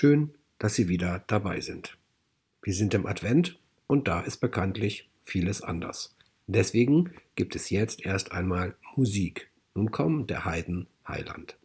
Schön, dass Sie wieder dabei sind. Wir sind im Advent und da ist bekanntlich vieles anders. Deswegen gibt es jetzt erst einmal Musik. Nun kommt der Heiden Heiland.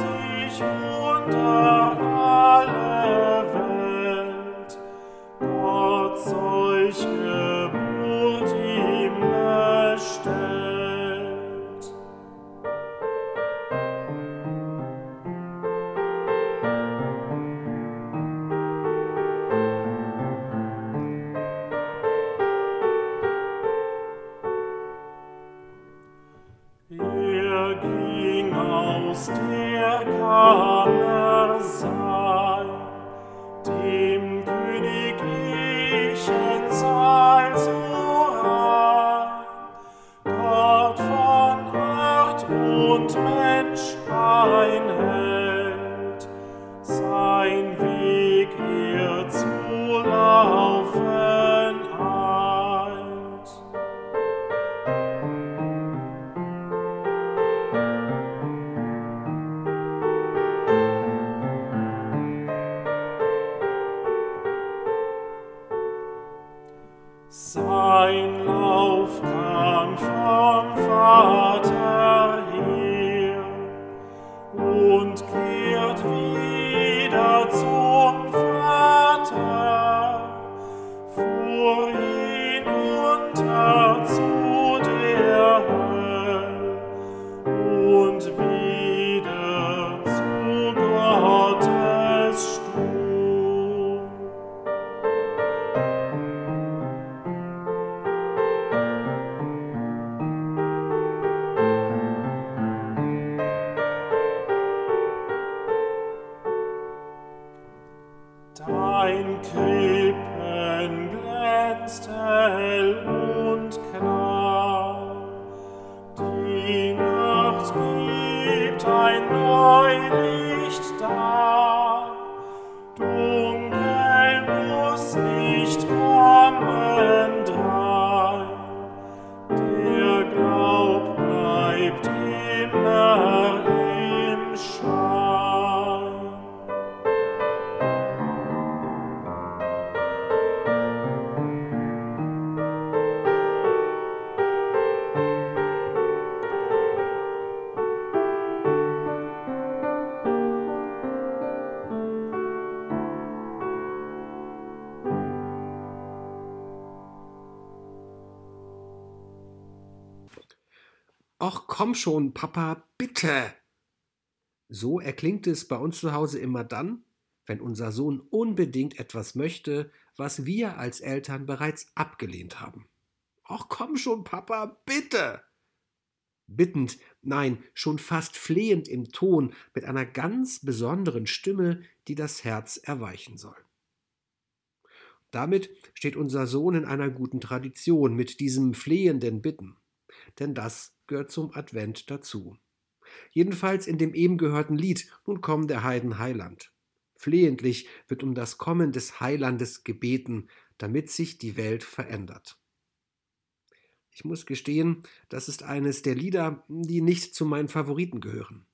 sich wundern. come. dein Krippen glänzt hell. Och, komm schon, Papa, bitte. So erklingt es bei uns zu Hause immer dann, wenn unser Sohn unbedingt etwas möchte, was wir als Eltern bereits abgelehnt haben. Och, komm schon, Papa, bitte. Bittend, nein, schon fast flehend im Ton, mit einer ganz besonderen Stimme, die das Herz erweichen soll. Damit steht unser Sohn in einer guten Tradition mit diesem flehenden Bitten. Denn das gehört zum Advent dazu. Jedenfalls in dem eben gehörten Lied Nun komm der Heiden Heiland. Flehentlich wird um das Kommen des Heilandes gebeten, damit sich die Welt verändert. Ich muss gestehen, das ist eines der Lieder, die nicht zu meinen Favoriten gehören.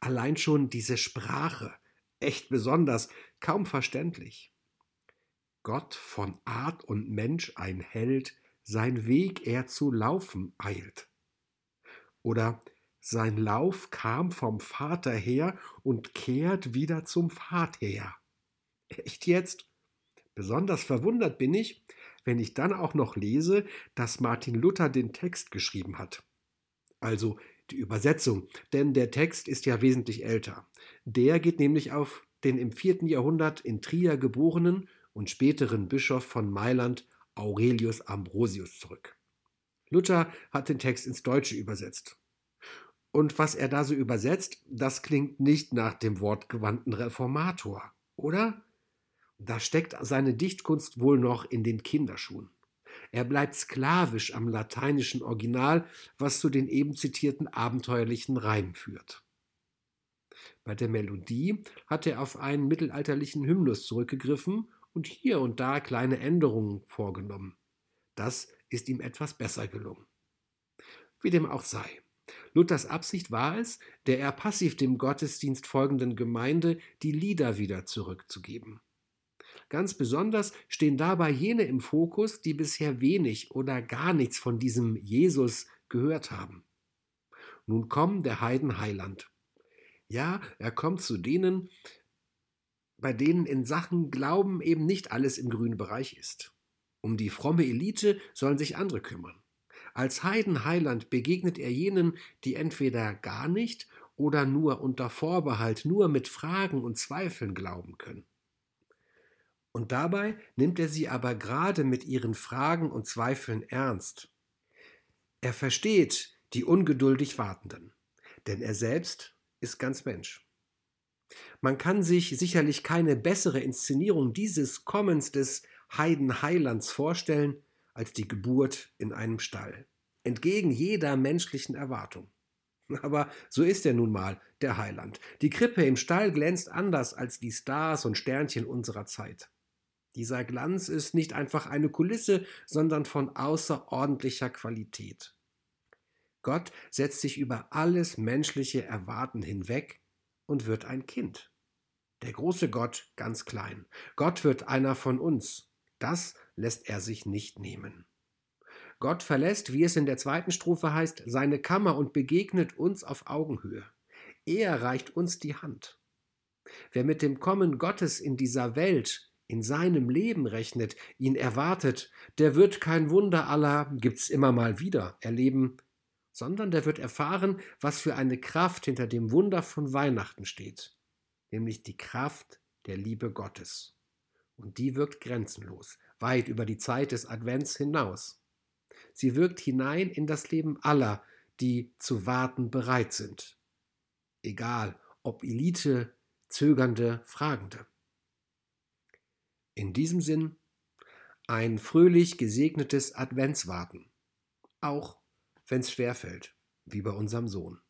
Allein schon diese Sprache, echt besonders, kaum verständlich. Gott von Art und Mensch ein Held, sein Weg er zu laufen eilt. Oder sein Lauf kam vom Vater her und kehrt wieder zum Vater her. Echt jetzt? Besonders verwundert bin ich, wenn ich dann auch noch lese, dass Martin Luther den Text geschrieben hat. Also die Übersetzung, denn der Text ist ja wesentlich älter. Der geht nämlich auf den im vierten Jahrhundert in Trier geborenen und späteren Bischof von Mailand Aurelius Ambrosius zurück. Luther hat den Text ins Deutsche übersetzt. Und was er da so übersetzt, das klingt nicht nach dem wortgewandten Reformator, oder? Da steckt seine Dichtkunst wohl noch in den Kinderschuhen. Er bleibt sklavisch am lateinischen Original, was zu den eben zitierten abenteuerlichen Reimen führt. Bei der Melodie hat er auf einen mittelalterlichen Hymnus zurückgegriffen und hier und da kleine Änderungen vorgenommen. Das ist ihm etwas besser gelungen. Wie dem auch sei. Luthers Absicht war es, der eher passiv dem Gottesdienst folgenden Gemeinde die Lieder wieder zurückzugeben. Ganz besonders stehen dabei jene im Fokus, die bisher wenig oder gar nichts von diesem Jesus gehört haben. Nun kommt der Heiden Heiland. Ja, er kommt zu denen, bei denen in Sachen Glauben eben nicht alles im grünen Bereich ist. Um die fromme Elite sollen sich andere kümmern. Als Heidenheiland begegnet er jenen, die entweder gar nicht oder nur unter Vorbehalt, nur mit Fragen und Zweifeln glauben können. Und dabei nimmt er sie aber gerade mit ihren Fragen und Zweifeln ernst. Er versteht die ungeduldig Wartenden, denn er selbst ist ganz Mensch. Man kann sich sicherlich keine bessere Inszenierung dieses Kommens des Heidenheilands vorstellen als die Geburt in einem Stall, entgegen jeder menschlichen Erwartung. Aber so ist er nun mal, der Heiland. Die Krippe im Stall glänzt anders als die Stars und Sternchen unserer Zeit. Dieser Glanz ist nicht einfach eine Kulisse, sondern von außerordentlicher Qualität. Gott setzt sich über alles menschliche Erwarten hinweg und wird ein Kind. Der große Gott ganz klein. Gott wird einer von uns. Das lässt er sich nicht nehmen. Gott verlässt, wie es in der zweiten Strophe heißt, seine Kammer und begegnet uns auf Augenhöhe. Er reicht uns die Hand. Wer mit dem Kommen Gottes in dieser Welt in seinem Leben rechnet, ihn erwartet, der wird kein Wunder aller gibt's immer mal wieder erleben, sondern der wird erfahren, was für eine Kraft hinter dem Wunder von Weihnachten steht, nämlich die Kraft der Liebe Gottes. Und die wirkt grenzenlos, weit über die Zeit des Advents hinaus. Sie wirkt hinein in das Leben aller, die zu warten bereit sind. Egal, ob Elite, Zögernde, Fragende. In diesem Sinn ein fröhlich gesegnetes Adventswarten, auch wenn es schwerfällt, wie bei unserem Sohn.